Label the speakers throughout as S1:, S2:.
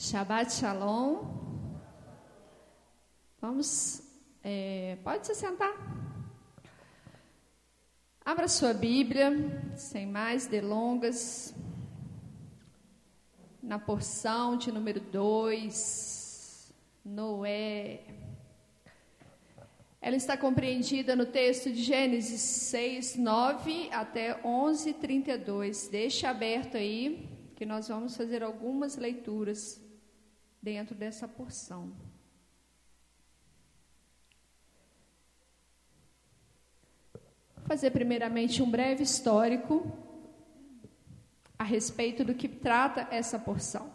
S1: Shabbat Shalom. Vamos, é, pode se sentar. Abra sua Bíblia, sem mais delongas, na porção de número 2, Noé. Ela está compreendida no texto de Gênesis 6, 9 até 11, 32. Deixe aberto aí, que nós vamos fazer algumas leituras dentro dessa porção. Vou fazer primeiramente um breve histórico a respeito do que trata essa porção.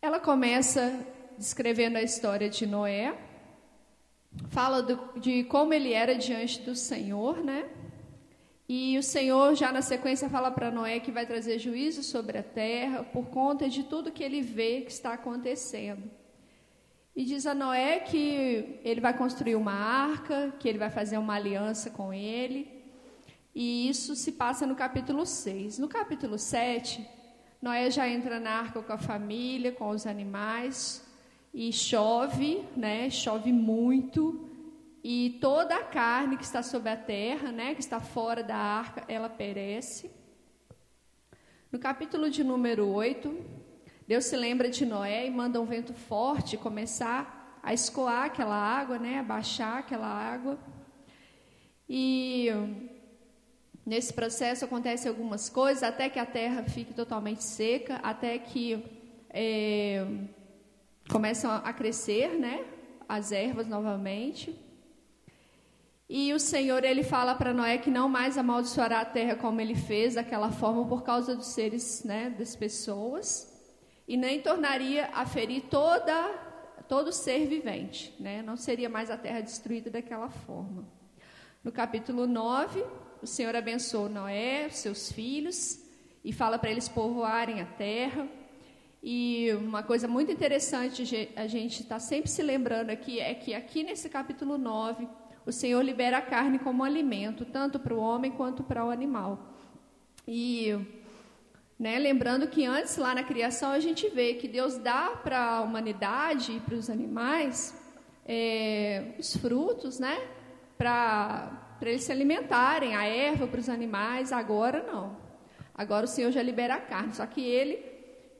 S1: Ela começa descrevendo a história de Noé, fala do, de como ele era diante do Senhor, né? E o Senhor, já na sequência, fala para Noé que vai trazer juízo sobre a terra por conta de tudo que ele vê que está acontecendo. E diz a Noé que ele vai construir uma arca, que ele vai fazer uma aliança com ele. E isso se passa no capítulo 6. No capítulo 7, Noé já entra na arca com a família, com os animais, e chove, né? Chove muito e toda a carne que está sobre a terra, né, que está fora da arca, ela perece. No capítulo de número 8, Deus se lembra de Noé e manda um vento forte começar a escoar aquela água, né, a baixar aquela água. E nesse processo acontecem algumas coisas, até que a terra fique totalmente seca, até que é, começam a crescer, né, as ervas novamente. E o Senhor ele fala para Noé que não mais amaldiçoará a terra como ele fez daquela forma por causa dos seres, né, das pessoas, e nem tornaria a ferir toda todo ser vivente, né? Não seria mais a terra destruída daquela forma. No capítulo 9, o Senhor abençoou Noé, seus filhos, e fala para eles povoarem a terra. E uma coisa muito interessante a gente está sempre se lembrando aqui é que aqui nesse capítulo 9 o Senhor libera a carne como alimento, tanto para o homem quanto para o animal. E né, lembrando que antes, lá na criação, a gente vê que Deus dá para a humanidade e para os animais é, os frutos, né? Para eles se alimentarem, a erva para os animais. Agora não. Agora o Senhor já libera a carne. Só que ele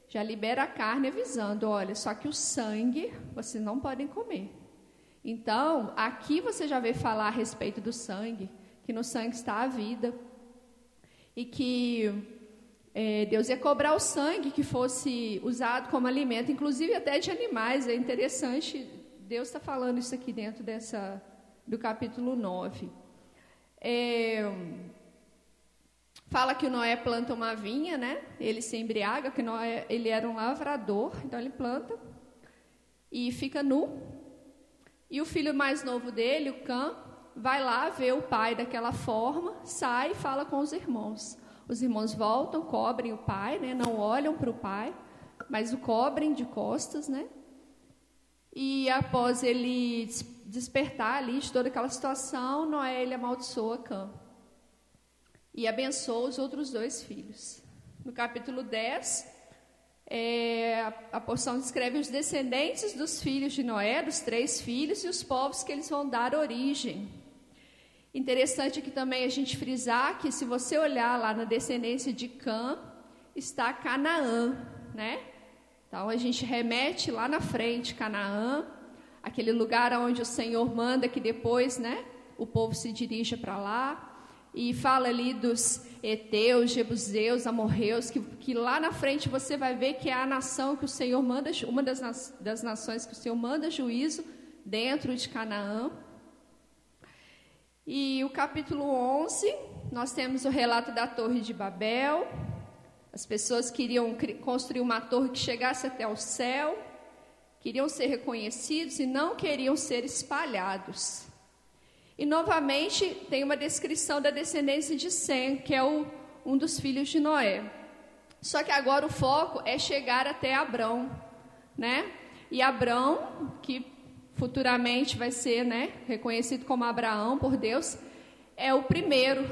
S1: já libera a carne avisando: olha, só que o sangue vocês não podem comer. Então, aqui você já vê falar a respeito do sangue, que no sangue está a vida, e que é, Deus ia cobrar o sangue que fosse usado como alimento, inclusive até de animais. É interessante, Deus está falando isso aqui dentro dessa, do capítulo 9. É, fala que o Noé planta uma vinha, né? Ele se embriaga, que Noé, ele era um lavrador, então ele planta e fica nu, e o filho mais novo dele, o Cã, vai lá ver o pai daquela forma, sai e fala com os irmãos. Os irmãos voltam, cobrem o pai, né? não olham para o pai, mas o cobrem de costas, né? E após ele despertar ali de toda aquela situação, Noé ele amaldiçoa Cã. E abençoa os outros dois filhos. No capítulo 10, é, a, porção descreve os descendentes dos filhos de Noé, dos três filhos, e os povos que eles vão dar origem. Interessante aqui também a gente frisar que se você olhar lá na descendência de Cã, está Canaã, né? Então a gente remete lá na frente, Canaã, aquele lugar onde o Senhor manda que depois, né, o povo se dirija para lá e fala ali dos Eteus, Jebuseus, Amorreus, que, que lá na frente você vai ver que é a nação que o Senhor manda, uma das, das nações que o Senhor manda juízo dentro de Canaã. E o capítulo 11, nós temos o relato da Torre de Babel. As pessoas queriam construir uma torre que chegasse até o céu, queriam ser reconhecidos e não queriam ser espalhados. E novamente tem uma descrição da descendência de Sem, que é o, um dos filhos de Noé. Só que agora o foco é chegar até Abrão, né? E Abrão, que futuramente vai ser, né, reconhecido como Abraão por Deus, é o primeiro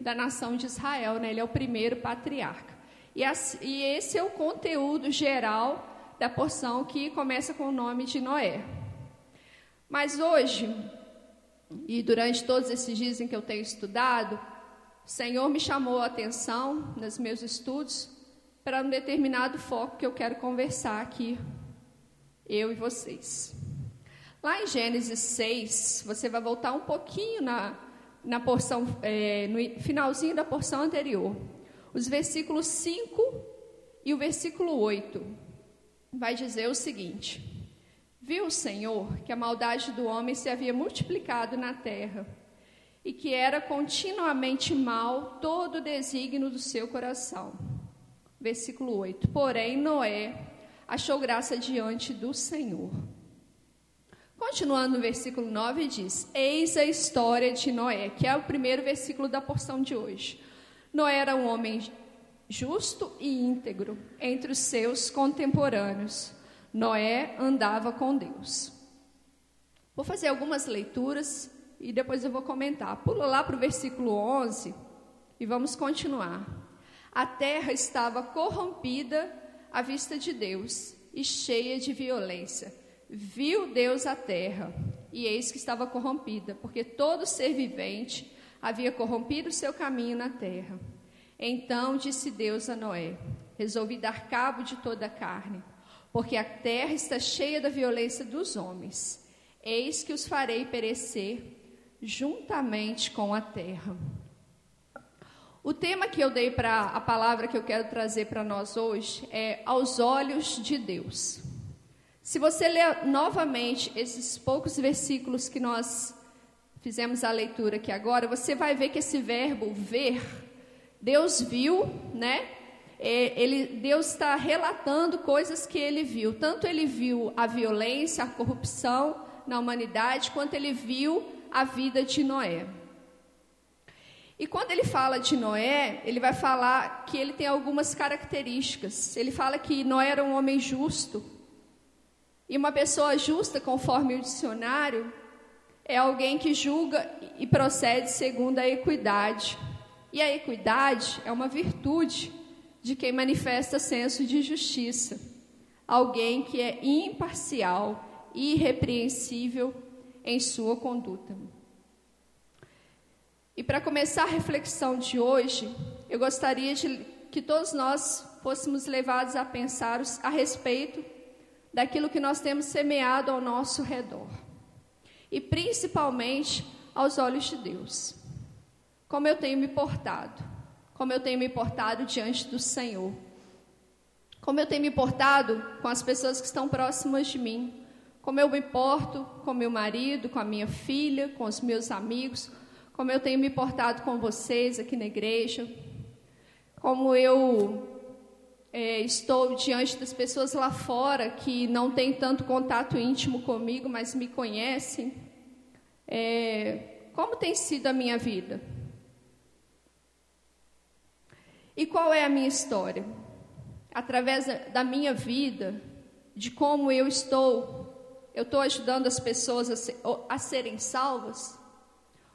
S1: da nação de Israel, né? Ele é o primeiro patriarca. E, e esse é o conteúdo geral da porção que começa com o nome de Noé. Mas hoje, e durante todos esses dias em que eu tenho estudado, o Senhor me chamou a atenção nos meus estudos para um determinado foco que eu quero conversar aqui, eu e vocês. Lá em Gênesis 6, você vai voltar um pouquinho na, na porção, é, no finalzinho da porção anterior. Os versículos 5 e o versículo 8 vai dizer o seguinte: Viu o Senhor que a maldade do homem se havia multiplicado na terra e que era continuamente mal todo o desígnio do seu coração. Versículo 8: Porém, Noé achou graça diante do Senhor. Continuando no versículo 9, diz: Eis a história de Noé, que é o primeiro versículo da porção de hoje. Noé era um homem justo e íntegro entre os seus contemporâneos Noé andava com Deus. Vou fazer algumas leituras e depois eu vou comentar. Pula lá para o versículo 11 e vamos continuar. A terra estava corrompida à vista de Deus e cheia de violência. Viu Deus a terra e eis que estava corrompida, porque todo ser vivente havia corrompido o seu caminho na terra. Então disse Deus a Noé: Resolvi dar cabo de toda a carne porque a terra está cheia da violência dos homens. Eis que os farei perecer juntamente com a terra. O tema que eu dei para a palavra que eu quero trazer para nós hoje é aos olhos de Deus. Se você ler novamente esses poucos versículos que nós fizemos a leitura aqui agora, você vai ver que esse verbo ver, Deus viu, né? É, ele, Deus está relatando coisas que ele viu. Tanto ele viu a violência, a corrupção na humanidade, quanto ele viu a vida de Noé. E quando ele fala de Noé, ele vai falar que ele tem algumas características. Ele fala que Noé era um homem justo. E uma pessoa justa, conforme o dicionário, é alguém que julga e procede segundo a equidade. E a equidade é uma virtude de quem manifesta senso de justiça, alguém que é imparcial e irrepreensível em sua conduta. E para começar a reflexão de hoje, eu gostaria de que todos nós fôssemos levados a pensar a respeito daquilo que nós temos semeado ao nosso redor, e principalmente aos olhos de Deus. Como eu tenho me portado? Como eu tenho me portado diante do Senhor. Como eu tenho me portado com as pessoas que estão próximas de mim. Como eu me porto com meu marido, com a minha filha, com os meus amigos. Como eu tenho me portado com vocês aqui na igreja. Como eu é, estou diante das pessoas lá fora que não têm tanto contato íntimo comigo, mas me conhecem. É, como tem sido a minha vida? E qual é a minha história? Através da minha vida, de como eu estou, eu estou ajudando as pessoas a, ser, a serem salvas?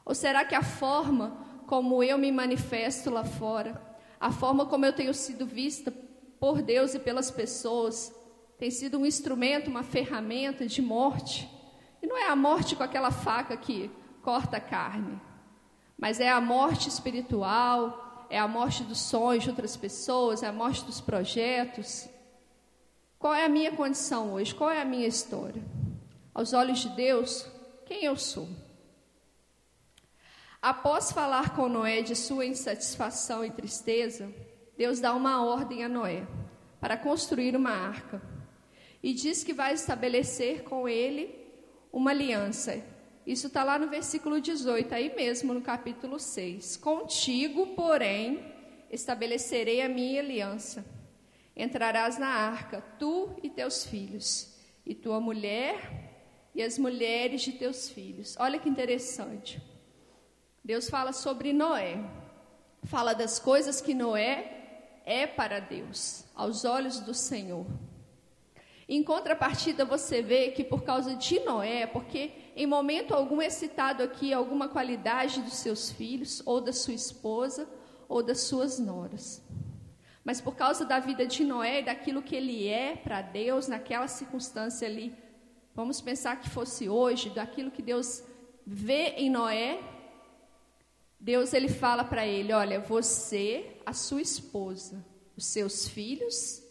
S1: Ou será que a forma como eu me manifesto lá fora, a forma como eu tenho sido vista por Deus e pelas pessoas, tem sido um instrumento, uma ferramenta de morte? E não é a morte com aquela faca que corta a carne, mas é a morte espiritual, é a morte dos sonhos de outras pessoas, é a morte dos projetos. Qual é a minha condição hoje? Qual é a minha história? Aos olhos de Deus, quem eu sou? Após falar com Noé de sua insatisfação e tristeza, Deus dá uma ordem a Noé para construir uma arca e diz que vai estabelecer com ele uma aliança isso está lá no versículo 18, aí mesmo no capítulo 6. Contigo, porém, estabelecerei a minha aliança. Entrarás na arca, tu e teus filhos, e tua mulher e as mulheres de teus filhos. Olha que interessante. Deus fala sobre Noé. Fala das coisas que Noé é para Deus, aos olhos do Senhor. Em contrapartida, você vê que por causa de Noé, porque em momento algum é citado aqui alguma qualidade dos seus filhos, ou da sua esposa, ou das suas noras. Mas por causa da vida de Noé e daquilo que ele é para Deus naquela circunstância ali, vamos pensar que fosse hoje, daquilo que Deus vê em Noé, Deus ele fala para ele, olha, você, a sua esposa, os seus filhos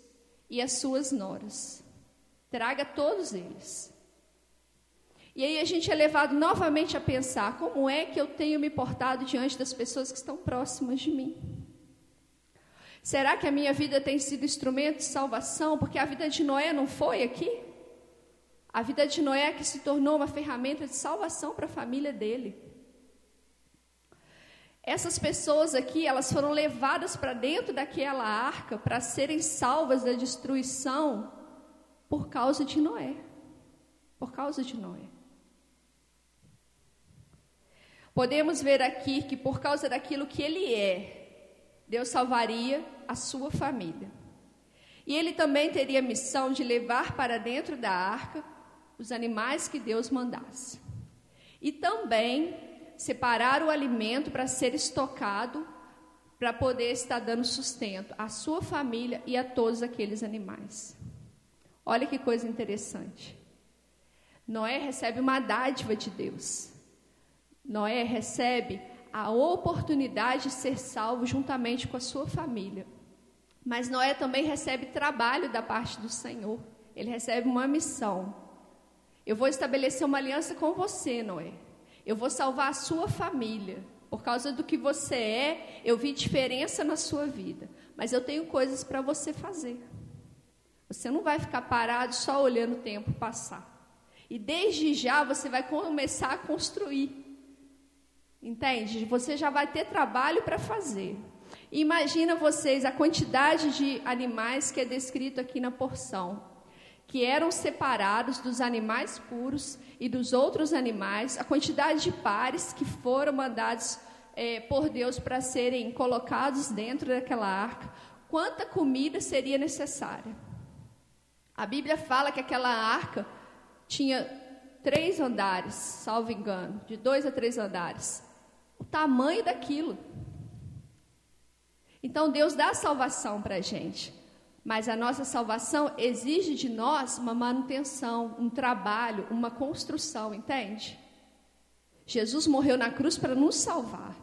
S1: e as suas noras. Traga todos eles. E aí a gente é levado novamente a pensar como é que eu tenho me portado diante das pessoas que estão próximas de mim. Será que a minha vida tem sido instrumento de salvação? Porque a vida de Noé não foi aqui? A vida de Noé é que se tornou uma ferramenta de salvação para a família dele. Essas pessoas aqui, elas foram levadas para dentro daquela arca para serem salvas da destruição por causa de Noé. Por causa de Noé. Podemos ver aqui que por causa daquilo que ele é, Deus salvaria a sua família. E ele também teria a missão de levar para dentro da arca os animais que Deus mandasse. E também separar o alimento para ser estocado, para poder estar dando sustento à sua família e a todos aqueles animais. Olha que coisa interessante. Noé recebe uma dádiva de Deus. Noé recebe a oportunidade de ser salvo juntamente com a sua família. Mas Noé também recebe trabalho da parte do Senhor. Ele recebe uma missão. Eu vou estabelecer uma aliança com você, Noé. Eu vou salvar a sua família. Por causa do que você é, eu vi diferença na sua vida. Mas eu tenho coisas para você fazer. Você não vai ficar parado só olhando o tempo passar. E desde já você vai começar a construir. Entende? Você já vai ter trabalho para fazer. Imagina vocês a quantidade de animais que é descrito aqui na porção, que eram separados dos animais puros e dos outros animais, a quantidade de pares que foram mandados é, por Deus para serem colocados dentro daquela arca, quanta comida seria necessária. A Bíblia fala que aquela arca tinha três andares, salvo engano, de dois a três andares. O tamanho daquilo. Então Deus dá salvação para a gente, mas a nossa salvação exige de nós uma manutenção, um trabalho, uma construção, entende? Jesus morreu na cruz para nos salvar.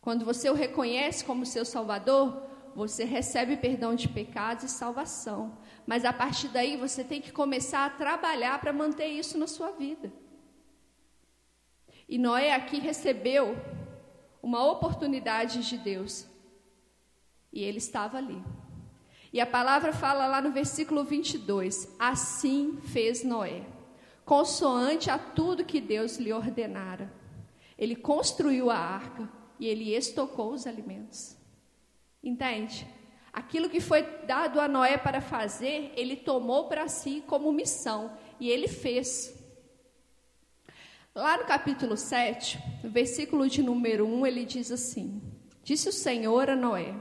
S1: Quando você o reconhece como seu Salvador, você recebe perdão de pecados e salvação. Mas a partir daí você tem que começar a trabalhar para manter isso na sua vida. E Noé aqui recebeu uma oportunidade de Deus e ele estava ali. E a palavra fala lá no versículo 22: Assim fez Noé, consoante a tudo que Deus lhe ordenara. Ele construiu a arca e ele estocou os alimentos. Entende? Aquilo que foi dado a Noé para fazer, ele tomou para si como missão e ele fez. Lá no capítulo 7, no versículo de número 1, ele diz assim: Disse o Senhor a Noé: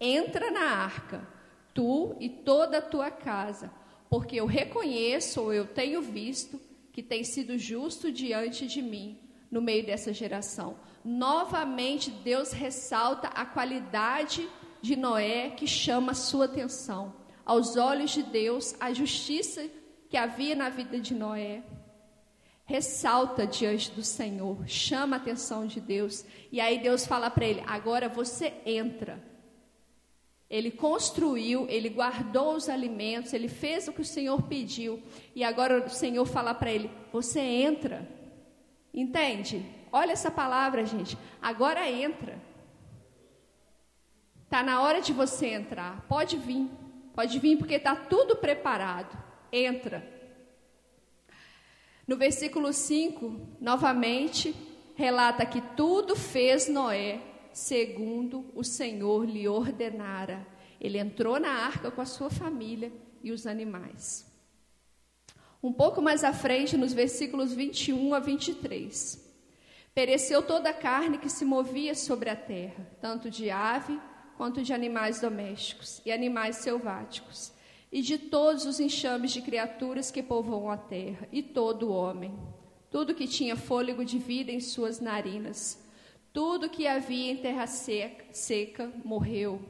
S1: Entra na arca, tu e toda a tua casa, porque eu reconheço ou eu tenho visto que tem sido justo diante de mim no meio dessa geração. Novamente, Deus ressalta a qualidade de Noé que chama a sua atenção. Aos olhos de Deus, a justiça que havia na vida de Noé ressalta diante do Senhor, chama a atenção de Deus. E aí Deus fala para ele: agora você entra ele construiu, ele guardou os alimentos, ele fez o que o Senhor pediu. E agora o Senhor fala para ele: Você entra. Entende? Olha essa palavra, gente. Agora entra. Está na hora de você entrar. Pode vir. Pode vir porque está tudo preparado. Entra. No versículo 5, novamente, relata que tudo fez Noé segundo o Senhor lhe ordenara. Ele entrou na arca com a sua família e os animais. Um pouco mais à frente, nos versículos 21 a 23. Pereceu toda a carne que se movia sobre a terra, tanto de ave quanto de animais domésticos e animais selváticos, e de todos os enxames de criaturas que povoam a terra, e todo o homem, tudo que tinha fôlego de vida em suas narinas tudo que havia em terra seca, seca morreu.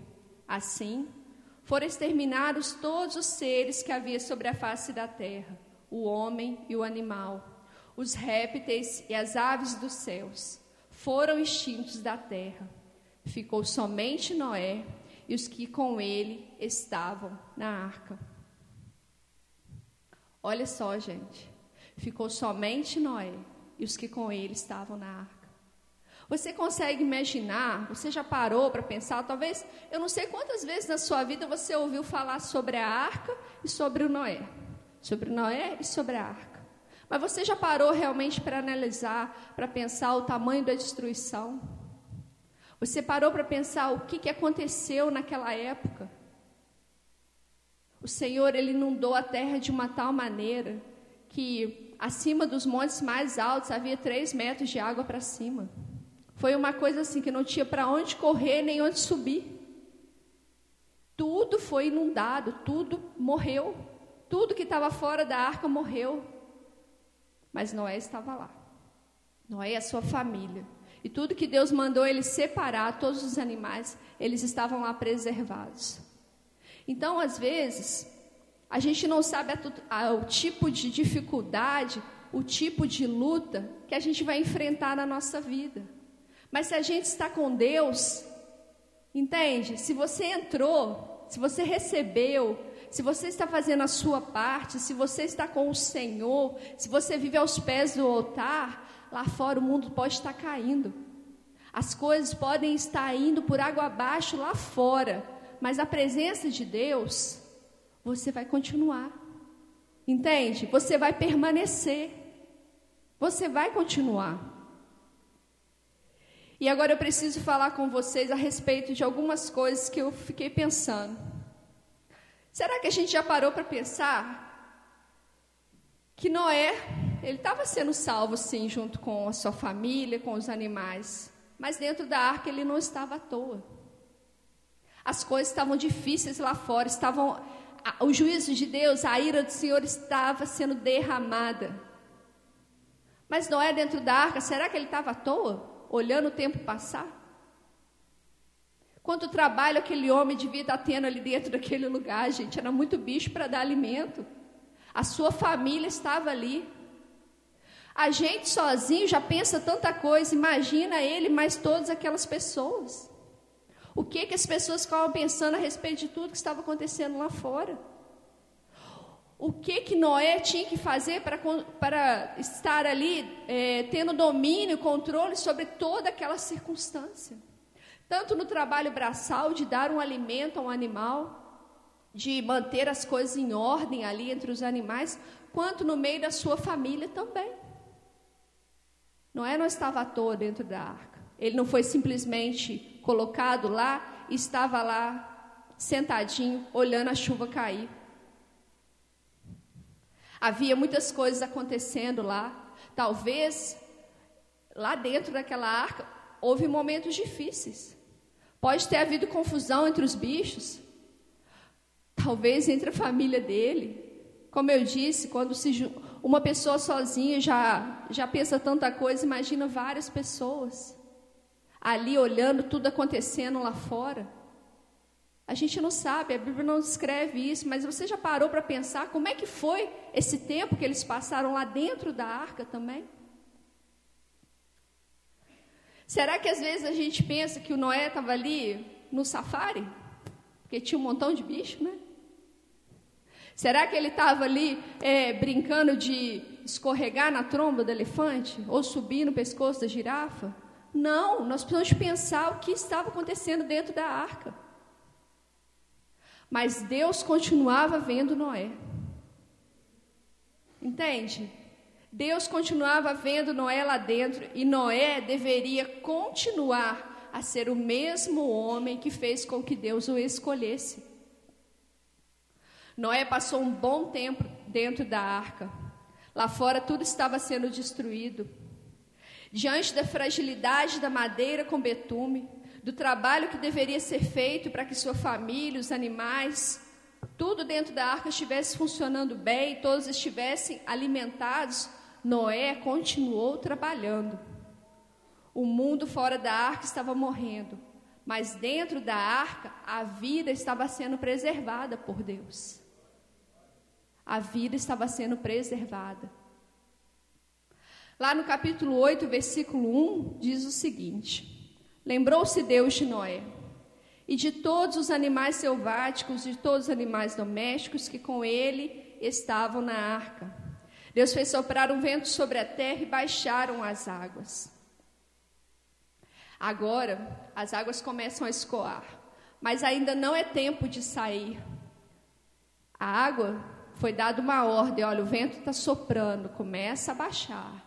S1: Assim, foram exterminados todos os seres que havia sobre a face da terra, o homem e o animal, os répteis e as aves dos céus, foram extintos da terra. Ficou somente Noé e os que com ele estavam na arca. Olha só, gente. Ficou somente Noé e os que com ele estavam na arca. Você consegue imaginar? Você já parou para pensar? Talvez, eu não sei quantas vezes na sua vida você ouviu falar sobre a arca e sobre o Noé. Sobre Noé e sobre a arca. Mas você já parou realmente para analisar, para pensar o tamanho da destruição? Você parou para pensar o que, que aconteceu naquela época? O Senhor, Ele inundou a terra de uma tal maneira que acima dos montes mais altos havia três metros de água para cima. Foi uma coisa assim que não tinha para onde correr nem onde subir. Tudo foi inundado, tudo morreu. Tudo que estava fora da arca morreu. Mas Noé estava lá. Noé e a sua família. E tudo que Deus mandou ele separar, todos os animais, eles estavam lá preservados. Então, às vezes, a gente não sabe a, a, o tipo de dificuldade, o tipo de luta que a gente vai enfrentar na nossa vida. Mas se a gente está com Deus, entende? Se você entrou, se você recebeu, se você está fazendo a sua parte, se você está com o Senhor, se você vive aos pés do altar, lá fora o mundo pode estar caindo. As coisas podem estar indo por água abaixo lá fora, mas a presença de Deus, você vai continuar. Entende? Você vai permanecer. Você vai continuar. E agora eu preciso falar com vocês a respeito de algumas coisas que eu fiquei pensando. Será que a gente já parou para pensar que Noé, ele estava sendo salvo sim, junto com a sua família, com os animais, mas dentro da arca ele não estava à toa. As coisas estavam difíceis lá fora, estavam o juízo de Deus, a ira do Senhor estava sendo derramada. Mas Noé dentro da arca, será que ele estava à toa, olhando o tempo passar? Quanto trabalho aquele homem devia estar tendo ali dentro daquele lugar, gente. Era muito bicho para dar alimento. A sua família estava ali. A gente sozinho já pensa tanta coisa, imagina ele mais todas aquelas pessoas. O que que as pessoas ficavam pensando a respeito de tudo que estava acontecendo lá fora? O que que Noé tinha que fazer para, para estar ali é, tendo domínio, controle sobre toda aquela circunstância? Tanto no trabalho braçal, de dar um alimento a um animal, de manter as coisas em ordem ali entre os animais, quanto no meio da sua família também. Noé não estava à toa dentro da arca. Ele não foi simplesmente colocado lá estava lá sentadinho, olhando a chuva cair. Havia muitas coisas acontecendo lá. Talvez lá dentro daquela arca houve momentos difíceis. Pode ter havido confusão entre os bichos, talvez entre a família dele. Como eu disse, quando se, uma pessoa sozinha já, já pensa tanta coisa, imagina várias pessoas ali olhando tudo acontecendo lá fora. A gente não sabe, a Bíblia não descreve isso, mas você já parou para pensar como é que foi esse tempo que eles passaram lá dentro da arca também? Será que às vezes a gente pensa que o Noé estava ali no safari? Porque tinha um montão de bicho, né? Será que ele estava ali é, brincando de escorregar na tromba do elefante? Ou subir no pescoço da girafa? Não, nós precisamos pensar o que estava acontecendo dentro da arca. Mas Deus continuava vendo Noé. Entende? Deus continuava vendo Noé lá dentro e Noé deveria continuar a ser o mesmo homem que fez com que Deus o escolhesse. Noé passou um bom tempo dentro da arca. Lá fora tudo estava sendo destruído. Diante da fragilidade da madeira com betume, do trabalho que deveria ser feito para que sua família, os animais, tudo dentro da arca estivesse funcionando bem, todos estivessem alimentados, Noé continuou trabalhando. O mundo fora da arca estava morrendo, Mas dentro da arca, a vida estava sendo preservada por Deus. A vida estava sendo preservada. Lá no capítulo 8, versículo 1, diz o seguinte: Lembrou-se Deus de Noé e de todos os animais selváticos, de todos os animais domésticos que com ele estavam na arca. Deus fez soprar um vento sobre a terra e baixaram as águas. Agora, as águas começam a escoar, mas ainda não é tempo de sair. A água foi dada uma ordem: olha, o vento está soprando, começa a baixar.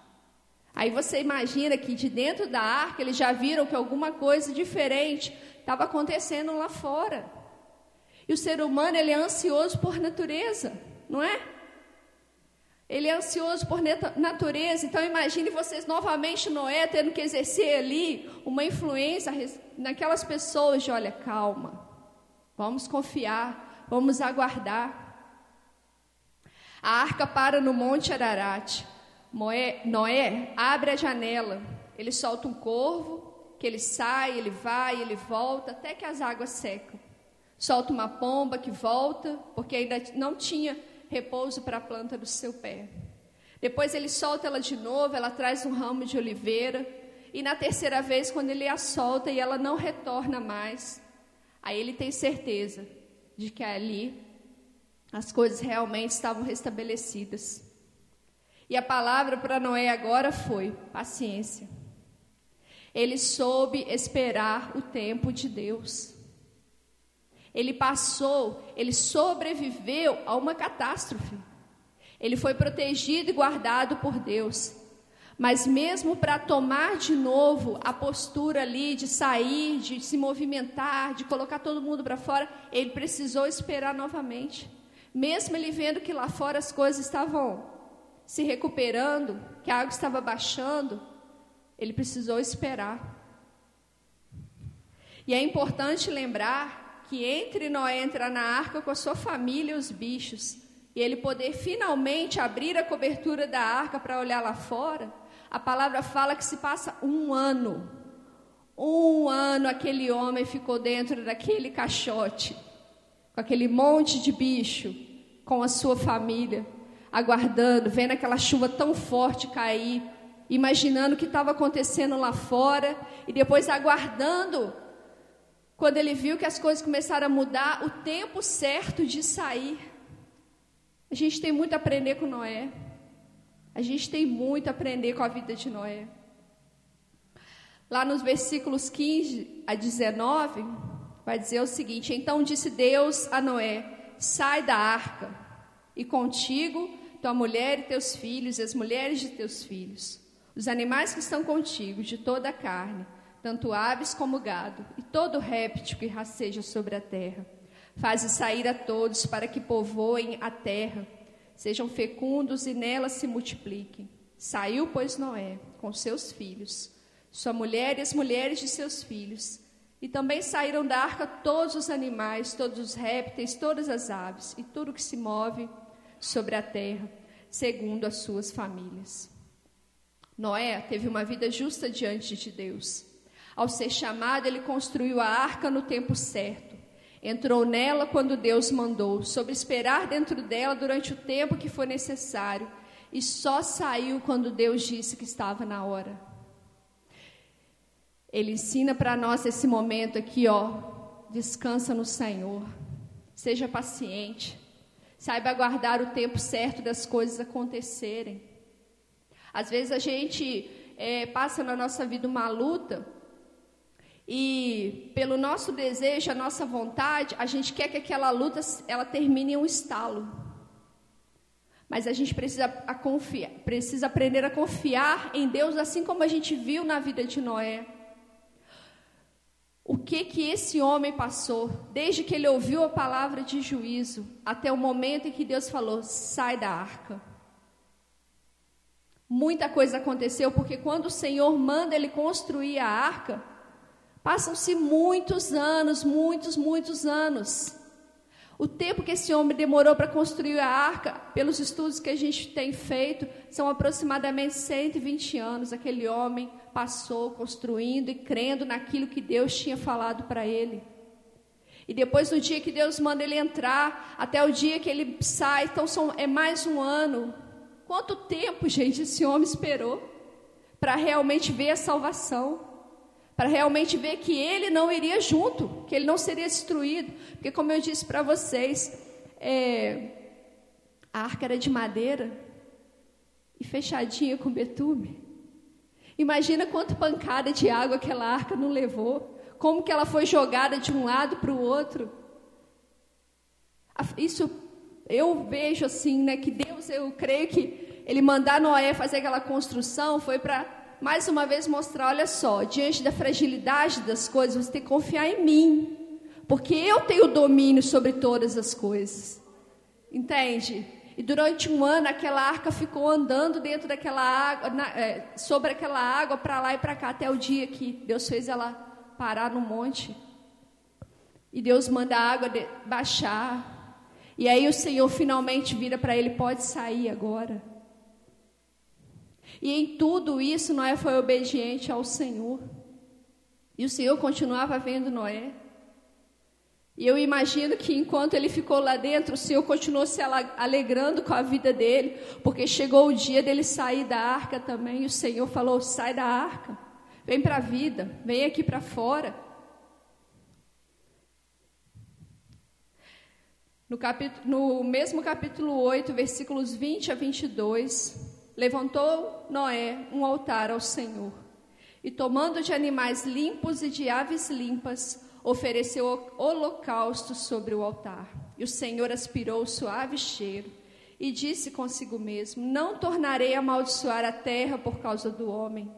S1: Aí você imagina que de dentro da arca eles já viram que alguma coisa diferente estava acontecendo lá fora. E o ser humano ele é ansioso por natureza, não é? Ele é ansioso por natureza, então imagine vocês novamente Noé tendo que exercer ali uma influência naquelas pessoas de olha, calma, vamos confiar, vamos aguardar. A arca para no Monte Ararat. Noé, Noé abre a janela, ele solta um corvo, que ele sai, ele vai, ele volta, até que as águas secam. Solta uma pomba que volta, porque ainda não tinha repouso para a planta do seu pé. Depois ele solta ela de novo, ela traz um ramo de oliveira. E na terceira vez, quando ele a solta e ela não retorna mais, aí ele tem certeza de que ali as coisas realmente estavam restabelecidas. E a palavra para Noé agora foi: paciência. Ele soube esperar o tempo de Deus. Ele passou, ele sobreviveu a uma catástrofe. Ele foi protegido e guardado por Deus. Mas mesmo para tomar de novo a postura ali de sair, de se movimentar, de colocar todo mundo para fora, ele precisou esperar novamente. Mesmo ele vendo que lá fora as coisas estavam se recuperando, que a água estava baixando, ele precisou esperar. E é importante lembrar que entre Noé entrar na arca com a sua família e os bichos, e ele poder finalmente abrir a cobertura da arca para olhar lá fora, a palavra fala que se passa um ano. Um ano aquele homem ficou dentro daquele caixote, com aquele monte de bicho, com a sua família, aguardando, vendo aquela chuva tão forte cair, imaginando o que estava acontecendo lá fora, e depois aguardando quando ele viu que as coisas começaram a mudar, o tempo certo de sair. A gente tem muito a aprender com Noé. A gente tem muito a aprender com a vida de Noé. Lá nos versículos 15 a 19, vai dizer o seguinte: Então disse Deus a Noé: Sai da arca, e contigo tua mulher e teus filhos, e as mulheres de teus filhos, os animais que estão contigo, de toda a carne tanto aves como gado, e todo réptil que rasteja sobre a terra. Faze sair a todos para que povoem a terra, sejam fecundos e nela se multipliquem. Saiu, pois, Noé com seus filhos, sua mulher e as mulheres de seus filhos, e também saíram da arca todos os animais, todos os répteis, todas as aves e tudo que se move sobre a terra, segundo as suas famílias. Noé teve uma vida justa diante de Deus. Ao ser chamado, ele construiu a arca no tempo certo. Entrou nela quando Deus mandou, sobre esperar dentro dela durante o tempo que foi necessário, e só saiu quando Deus disse que estava na hora. Ele ensina para nós esse momento aqui, ó, descansa no Senhor. Seja paciente. Saiba aguardar o tempo certo das coisas acontecerem. Às vezes a gente é, passa na nossa vida uma luta e pelo nosso desejo, a nossa vontade, a gente quer que aquela luta ela termine em um estalo. Mas a gente precisa, a confiar, precisa aprender a confiar em Deus, assim como a gente viu na vida de Noé. O que que esse homem passou, desde que ele ouviu a palavra de juízo, até o momento em que Deus falou: sai da arca. Muita coisa aconteceu, porque quando o Senhor manda ele construir a arca, Passam-se muitos anos, muitos, muitos anos. O tempo que esse homem demorou para construir a arca, pelos estudos que a gente tem feito, são aproximadamente 120 anos. Aquele homem passou construindo e crendo naquilo que Deus tinha falado para ele. E depois, no dia que Deus manda ele entrar, até o dia que ele sai, então são, é mais um ano. Quanto tempo, gente, esse homem esperou para realmente ver a salvação? Para realmente ver que ele não iria junto, que ele não seria destruído. Porque, como eu disse para vocês, é, a arca era de madeira e fechadinha com betume. Imagina quanto pancada de água aquela arca não levou como que ela foi jogada de um lado para o outro. Isso eu vejo assim, né, que Deus, eu creio que ele mandar Noé fazer aquela construção foi para mais uma vez mostrar, olha só, diante da fragilidade das coisas, você tem que confiar em mim, porque eu tenho domínio sobre todas as coisas. Entende? E durante um ano aquela arca ficou andando dentro daquela água, na, é, sobre aquela água para lá e para cá até o dia que Deus fez ela parar no monte. E Deus manda a água de, baixar. E aí o Senhor finalmente vira para ele: pode sair agora. E em tudo isso, Noé foi obediente ao Senhor. E o Senhor continuava vendo Noé. E eu imagino que enquanto ele ficou lá dentro, o Senhor continuou se alegrando com a vida dele, porque chegou o dia dele sair da arca também. E o Senhor falou: sai da arca. Vem para a vida, vem aqui para fora. No, capítulo, no mesmo capítulo 8, versículos 20 a 22, levantou Noé um altar ao Senhor. E tomando de animais limpos e de aves limpas, ofereceu holocausto sobre o altar. E o Senhor aspirou o suave cheiro e disse consigo mesmo: Não tornarei a amaldiçoar a terra por causa do homem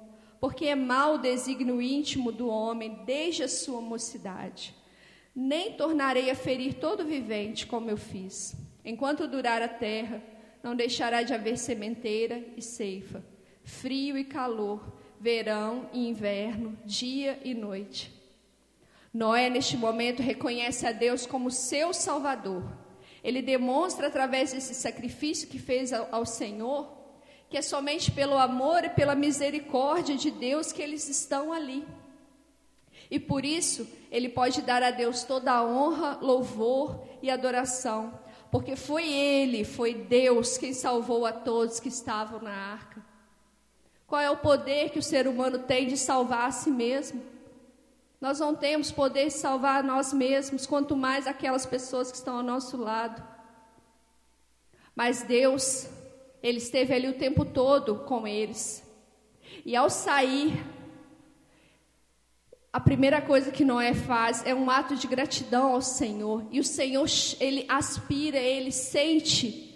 S1: porque é mau o desígnio íntimo do homem desde a sua mocidade. Nem tornarei a ferir todo vivente como eu fiz. Enquanto durar a terra, não deixará de haver sementeira e ceifa, frio e calor, verão e inverno, dia e noite. Noé, neste momento, reconhece a Deus como seu Salvador. Ele demonstra, através desse sacrifício que fez ao, ao Senhor, que é somente pelo amor e pela misericórdia de Deus que eles estão ali. E por isso, ele pode dar a Deus toda a honra, louvor e adoração, porque foi ele, foi Deus quem salvou a todos que estavam na arca. Qual é o poder que o ser humano tem de salvar a si mesmo? Nós não temos poder de salvar nós mesmos, quanto mais aquelas pessoas que estão ao nosso lado. Mas Deus ele esteve ali o tempo todo com eles. E ao sair, a primeira coisa que Noé faz é um ato de gratidão ao Senhor. E o Senhor, ele aspira, ele sente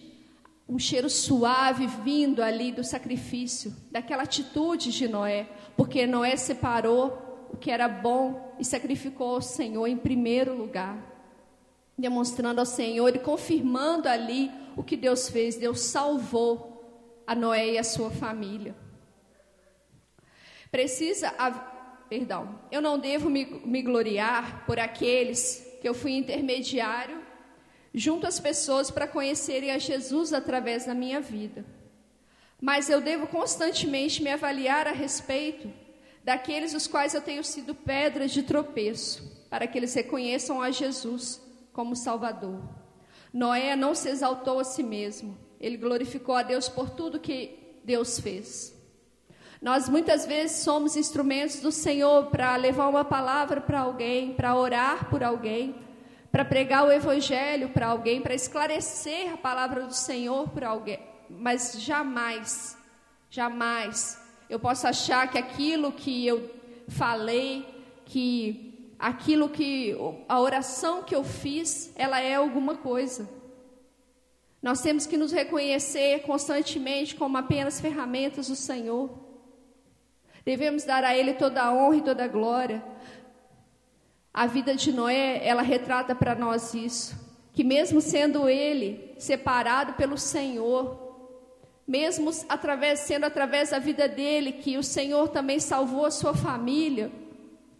S1: um cheiro suave vindo ali do sacrifício, daquela atitude de Noé, porque Noé separou o que era bom e sacrificou ao Senhor em primeiro lugar, demonstrando ao Senhor e confirmando ali o que Deus fez, Deus salvou a Noé e a sua família. Precisa, perdão, eu não devo me, me gloriar por aqueles que eu fui intermediário junto às pessoas para conhecerem a Jesus através da minha vida. Mas eu devo constantemente me avaliar a respeito daqueles os quais eu tenho sido pedras de tropeço, para que eles reconheçam a Jesus como Salvador. Noé não se exaltou a si mesmo, ele glorificou a Deus por tudo que Deus fez. Nós muitas vezes somos instrumentos do Senhor para levar uma palavra para alguém, para orar por alguém, para pregar o Evangelho para alguém, para esclarecer a palavra do Senhor para alguém, mas jamais, jamais eu posso achar que aquilo que eu falei, que aquilo que a oração que eu fiz, ela é alguma coisa. Nós temos que nos reconhecer constantemente como apenas ferramentas do Senhor. Devemos dar a Ele toda a honra e toda a glória. A vida de Noé, ela retrata para nós isso, que mesmo sendo ele separado pelo Senhor, mesmo através sendo através da vida dele que o Senhor também salvou a sua família,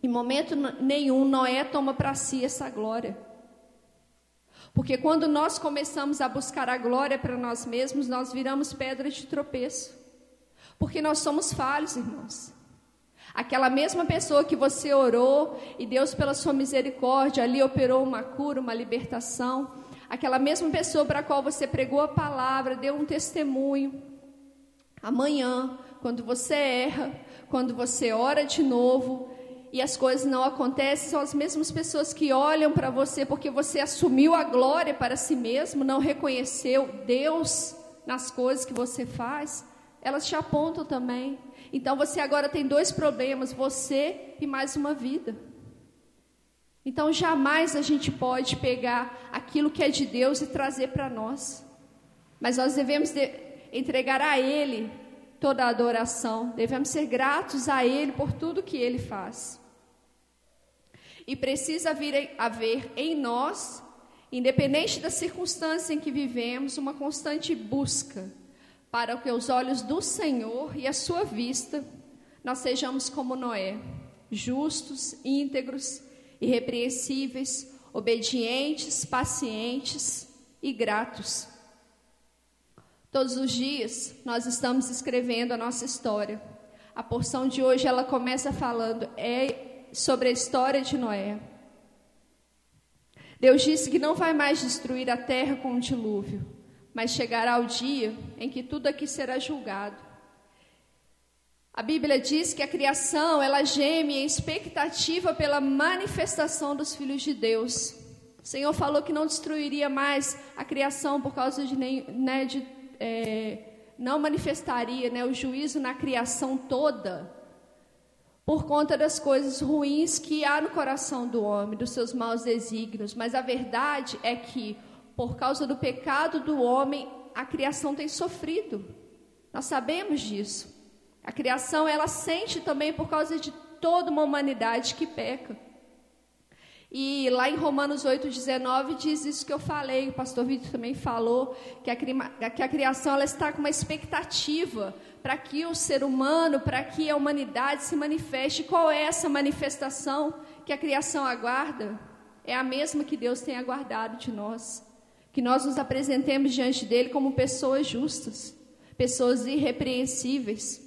S1: em momento nenhum, Noé toma para si essa glória. Porque quando nós começamos a buscar a glória para nós mesmos, nós viramos pedra de tropeço. Porque nós somos falhos, irmãos. Aquela mesma pessoa que você orou e Deus, pela sua misericórdia, ali operou uma cura, uma libertação. Aquela mesma pessoa para a qual você pregou a palavra, deu um testemunho. Amanhã, quando você erra, quando você ora de novo e as coisas não acontecem, são as mesmas pessoas que olham para você porque você assumiu a glória para si mesmo, não reconheceu Deus nas coisas que você faz, elas te apontam também. Então você agora tem dois problemas, você e mais uma vida. Então jamais a gente pode pegar aquilo que é de Deus e trazer para nós. Mas nós devemos de entregar a Ele toda a adoração, devemos ser gratos a Ele por tudo que Ele faz. E precisa vir haver em nós, independente da circunstância em que vivemos, uma constante busca para que os olhos do Senhor e a sua vista nós sejamos como Noé, justos, íntegros, irrepreensíveis, obedientes, pacientes e gratos. Todos os dias nós estamos escrevendo a nossa história. A porção de hoje ela começa falando é sobre a história de Noé. Deus disse que não vai mais destruir a terra com um dilúvio, mas chegará o dia em que tudo aqui será julgado. A Bíblia diz que a criação, ela geme em expectativa pela manifestação dos filhos de Deus. O Senhor falou que não destruiria mais a criação por causa de, né, de é, não manifestaria né, o juízo na criação toda, por conta das coisas ruins que há no coração do homem, dos seus maus desígnios. Mas a verdade é que, por causa do pecado do homem, a criação tem sofrido. Nós sabemos disso. A criação ela sente também por causa de toda uma humanidade que peca. E lá em Romanos 8,19 diz isso que eu falei, o pastor Vitor também falou, que a, que a criação ela está com uma expectativa para que o ser humano, para que a humanidade se manifeste. Qual é essa manifestação que a criação aguarda? É a mesma que Deus tem aguardado de nós. Que nós nos apresentemos diante dele como pessoas justas, pessoas irrepreensíveis.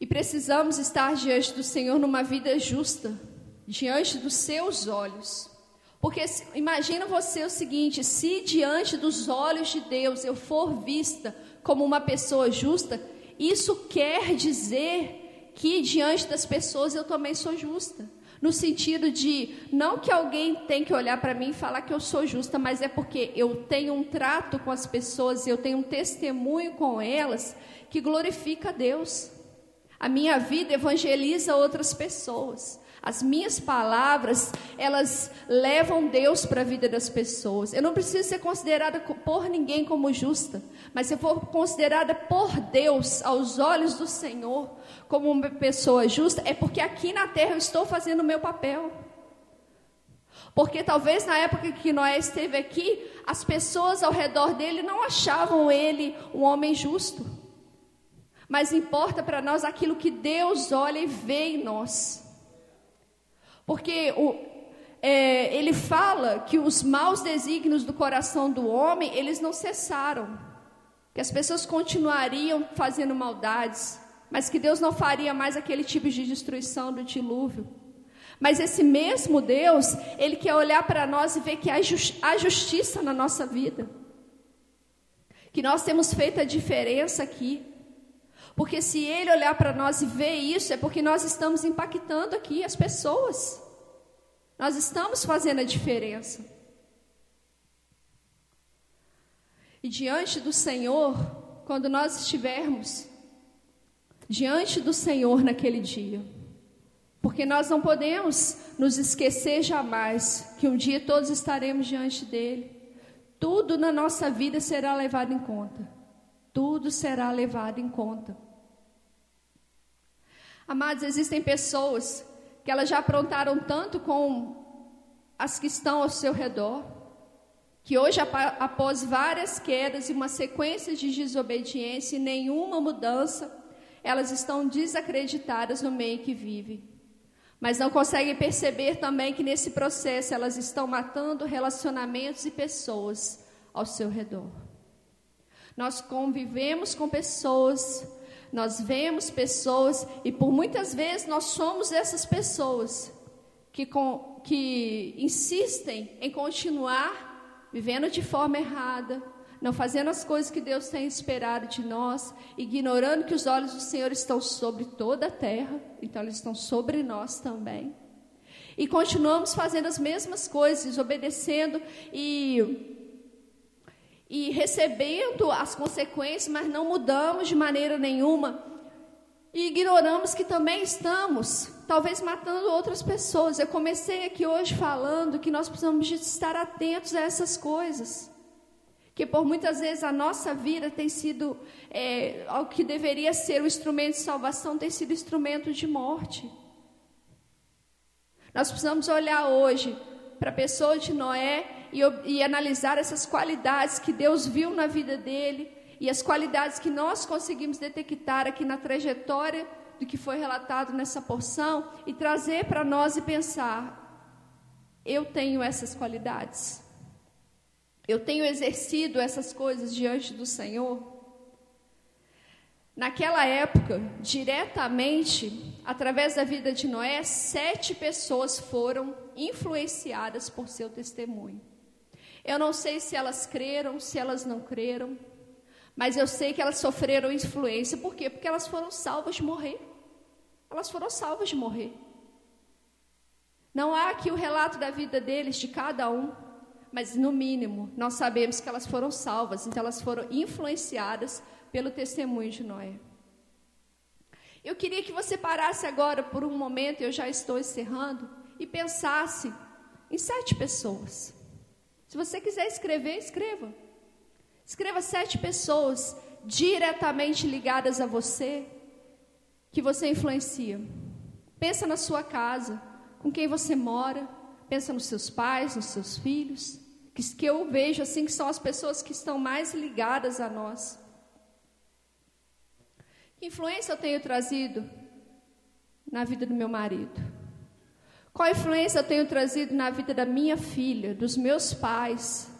S1: E precisamos estar diante do Senhor numa vida justa, diante dos seus olhos. Porque imagina você o seguinte: se diante dos olhos de Deus eu for vista como uma pessoa justa, isso quer dizer que diante das pessoas eu também sou justa. No sentido de, não que alguém tem que olhar para mim e falar que eu sou justa, mas é porque eu tenho um trato com as pessoas, eu tenho um testemunho com elas que glorifica a Deus. A minha vida evangeliza outras pessoas. As minhas palavras, elas levam Deus para a vida das pessoas. Eu não preciso ser considerada por ninguém como justa, mas se eu for considerada por Deus, aos olhos do Senhor, como uma pessoa justa, é porque aqui na terra eu estou fazendo o meu papel. Porque talvez na época que Noé esteve aqui, as pessoas ao redor dele não achavam ele um homem justo. Mas importa para nós aquilo que Deus olha e vê em nós. Porque o, é, ele fala que os maus desígnios do coração do homem, eles não cessaram. Que as pessoas continuariam fazendo maldades, mas que Deus não faria mais aquele tipo de destruição do dilúvio. Mas esse mesmo Deus, ele quer olhar para nós e ver que há, justi há justiça na nossa vida. Que nós temos feito a diferença aqui. Porque se ele olhar para nós e ver isso, é porque nós estamos impactando aqui as pessoas. Nós estamos fazendo a diferença. E diante do Senhor, quando nós estivermos diante do Senhor naquele dia, porque nós não podemos nos esquecer jamais que um dia todos estaremos diante dele. Tudo na nossa vida será levado em conta. Tudo será levado em conta. Amados, existem pessoas que elas já aprontaram tanto com as que estão ao seu redor, que hoje, após várias quedas e uma sequência de desobediência e nenhuma mudança, elas estão desacreditadas no meio que vivem. mas não conseguem perceber também que nesse processo elas estão matando relacionamentos e pessoas ao seu redor. Nós convivemos com pessoas, nós vemos pessoas e por muitas vezes nós somos essas pessoas que, com, que insistem em continuar vivendo de forma errada, não fazendo as coisas que Deus tem esperado de nós, ignorando que os olhos do Senhor estão sobre toda a terra, então eles estão sobre nós também. E continuamos fazendo as mesmas coisas, obedecendo e e recebendo as consequências, mas não mudamos de maneira nenhuma. E ignoramos que também estamos, talvez, matando outras pessoas. Eu comecei aqui hoje falando que nós precisamos estar atentos a essas coisas que por muitas vezes a nossa vida tem sido, é, o que deveria ser o instrumento de salvação, tem sido instrumento de morte. Nós precisamos olhar hoje para a pessoa de Noé e, e analisar essas qualidades que Deus viu na vida dele e as qualidades que nós conseguimos detectar aqui na trajetória do que foi relatado nessa porção e trazer para nós e pensar: eu tenho essas qualidades. Eu tenho exercido essas coisas diante do Senhor. Naquela época, diretamente, através da vida de Noé, sete pessoas foram influenciadas por seu testemunho. Eu não sei se elas creram, se elas não creram, mas eu sei que elas sofreram influência. Por quê? Porque elas foram salvas de morrer. Elas foram salvas de morrer. Não há aqui o relato da vida deles, de cada um, mas no mínimo nós sabemos que elas foram salvas, então elas foram influenciadas pelo testemunho de Noé. Eu queria que você parasse agora por um momento, eu já estou encerrando, e pensasse em sete pessoas. Se você quiser escrever, escreva. Escreva sete pessoas diretamente ligadas a você, que você influencia. Pensa na sua casa, com quem você mora, pensa nos seus pais, nos seus filhos que, que eu vejo assim que são as pessoas que estão mais ligadas a nós. Que influência eu tenho trazido na vida do meu marido? Qual influência eu tenho trazido na vida da minha filha, dos meus pais,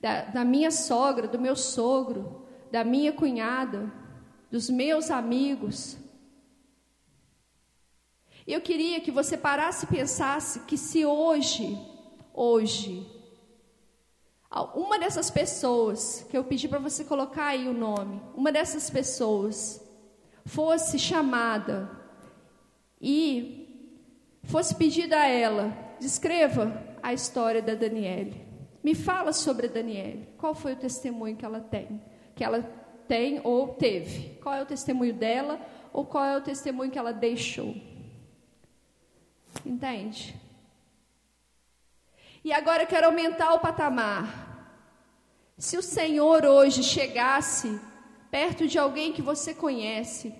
S1: da, da minha sogra, do meu sogro, da minha cunhada, dos meus amigos? Eu queria que você parasse e pensasse que se hoje hoje. Uma dessas pessoas, que eu pedi para você colocar aí o nome, uma dessas pessoas fosse chamada e fosse pedida a ela, descreva a história da Daniele. Me fala sobre a Daniele. Qual foi o testemunho que ela tem? Que ela tem ou teve? Qual é o testemunho dela ou qual é o testemunho que ela deixou? Entende? E agora eu quero aumentar o patamar. Se o Senhor hoje chegasse perto de alguém que você conhece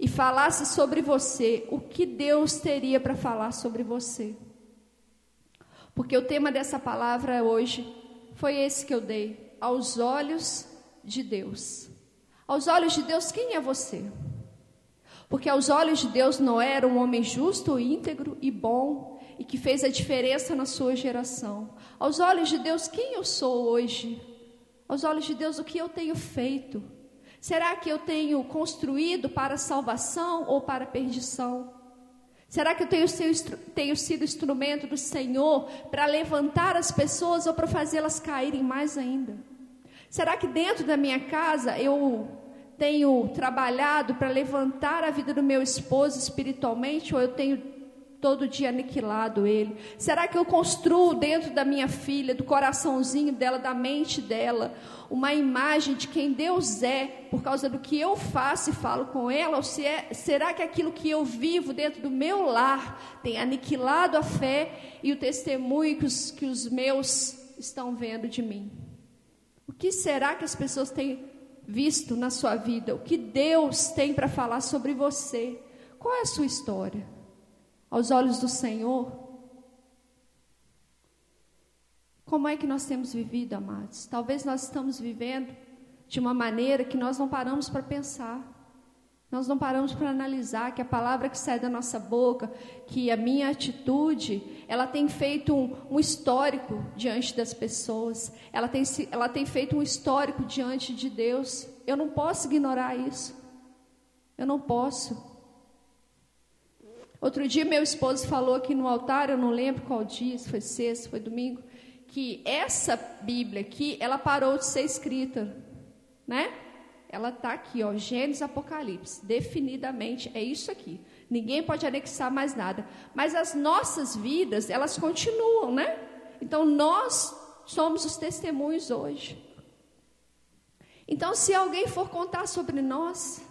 S1: e falasse sobre você, o que Deus teria para falar sobre você? Porque o tema dessa palavra hoje foi esse que eu dei, aos olhos de Deus. Aos olhos de Deus, quem é você? Porque aos olhos de Deus Noé era um homem justo, íntegro e bom, e que fez a diferença na sua geração. Aos olhos de Deus, quem eu sou hoje? Aos olhos de Deus, o que eu tenho feito? Será que eu tenho construído para salvação ou para perdição? Será que eu tenho, tenho sido instrumento do Senhor para levantar as pessoas ou para fazê-las caírem mais ainda? Será que dentro da minha casa eu tenho trabalhado para levantar a vida do meu esposo espiritualmente ou eu tenho todo dia aniquilado ele? Será que eu construo dentro da minha filha, do coraçãozinho dela, da mente dela, uma imagem de quem Deus é por causa do que eu faço e falo com ela? Ou se é, será que aquilo que eu vivo dentro do meu lar tem aniquilado a fé e o testemunho que os, que os meus estão vendo de mim? O que será que as pessoas têm visto na sua vida? O que Deus tem para falar sobre você? Qual é a sua história? Aos olhos do Senhor? Como é que nós temos vivido, amados? Talvez nós estamos vivendo de uma maneira que nós não paramos para pensar. Nós não paramos para analisar que a palavra que sai da nossa boca, que a minha atitude, ela tem feito um, um, histórico diante das pessoas, ela tem, ela tem feito um histórico diante de Deus. Eu não posso ignorar isso. Eu não posso. Outro dia, meu esposo falou aqui no altar, eu não lembro qual dia, se foi sexta, foi domingo, que essa Bíblia aqui, ela parou de ser escrita, né? ela está aqui, ó, Gênesis Apocalipse, definidamente é isso aqui. Ninguém pode anexar mais nada. Mas as nossas vidas, elas continuam, né? Então nós somos os testemunhos hoje. Então, se alguém for contar sobre nós,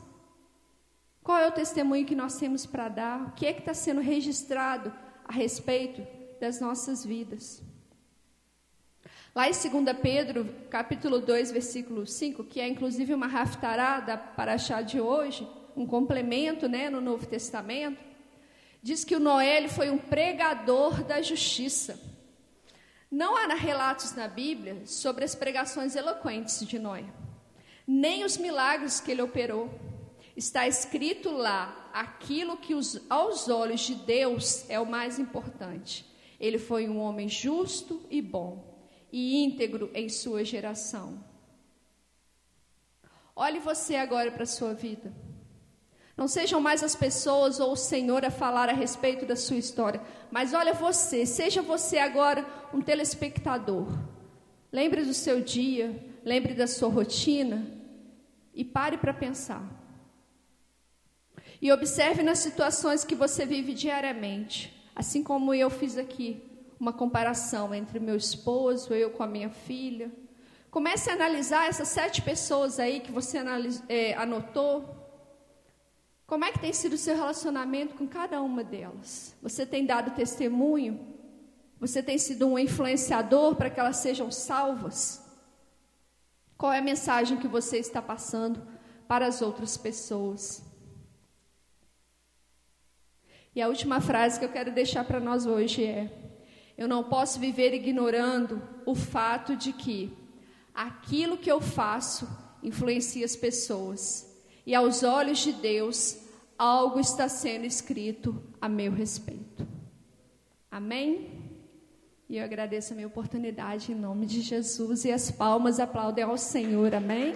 S1: qual é o testemunho que nós temos para dar? O que é que está sendo registrado a respeito das nossas vidas? Lá em 2 Pedro, capítulo 2, versículo 5, que é inclusive uma raftarada para achar de hoje, um complemento né, no Novo Testamento, diz que o Noé foi um pregador da justiça. Não há relatos na Bíblia sobre as pregações eloquentes de Noé, nem os milagres que ele operou. Está escrito lá aquilo que os, aos olhos de Deus é o mais importante. Ele foi um homem justo e bom e íntegro em sua geração. Olhe você agora para a sua vida. Não sejam mais as pessoas ou o Senhor a falar a respeito da sua história, mas olha você, seja você agora um telespectador. Lembre do seu dia, lembre da sua rotina e pare para pensar. E observe nas situações que você vive diariamente, assim como eu fiz aqui uma comparação entre meu esposo, eu com a minha filha. Comece a analisar essas sete pessoas aí que você é, anotou. Como é que tem sido o seu relacionamento com cada uma delas? Você tem dado testemunho? Você tem sido um influenciador para que elas sejam salvas? Qual é a mensagem que você está passando para as outras pessoas? E a última frase que eu quero deixar para nós hoje é: eu não posso viver ignorando o fato de que aquilo que eu faço influencia as pessoas. E aos olhos de Deus, algo está sendo escrito a meu respeito. Amém? E eu agradeço a minha oportunidade em nome de Jesus e as palmas aplaudem ao Senhor. Amém?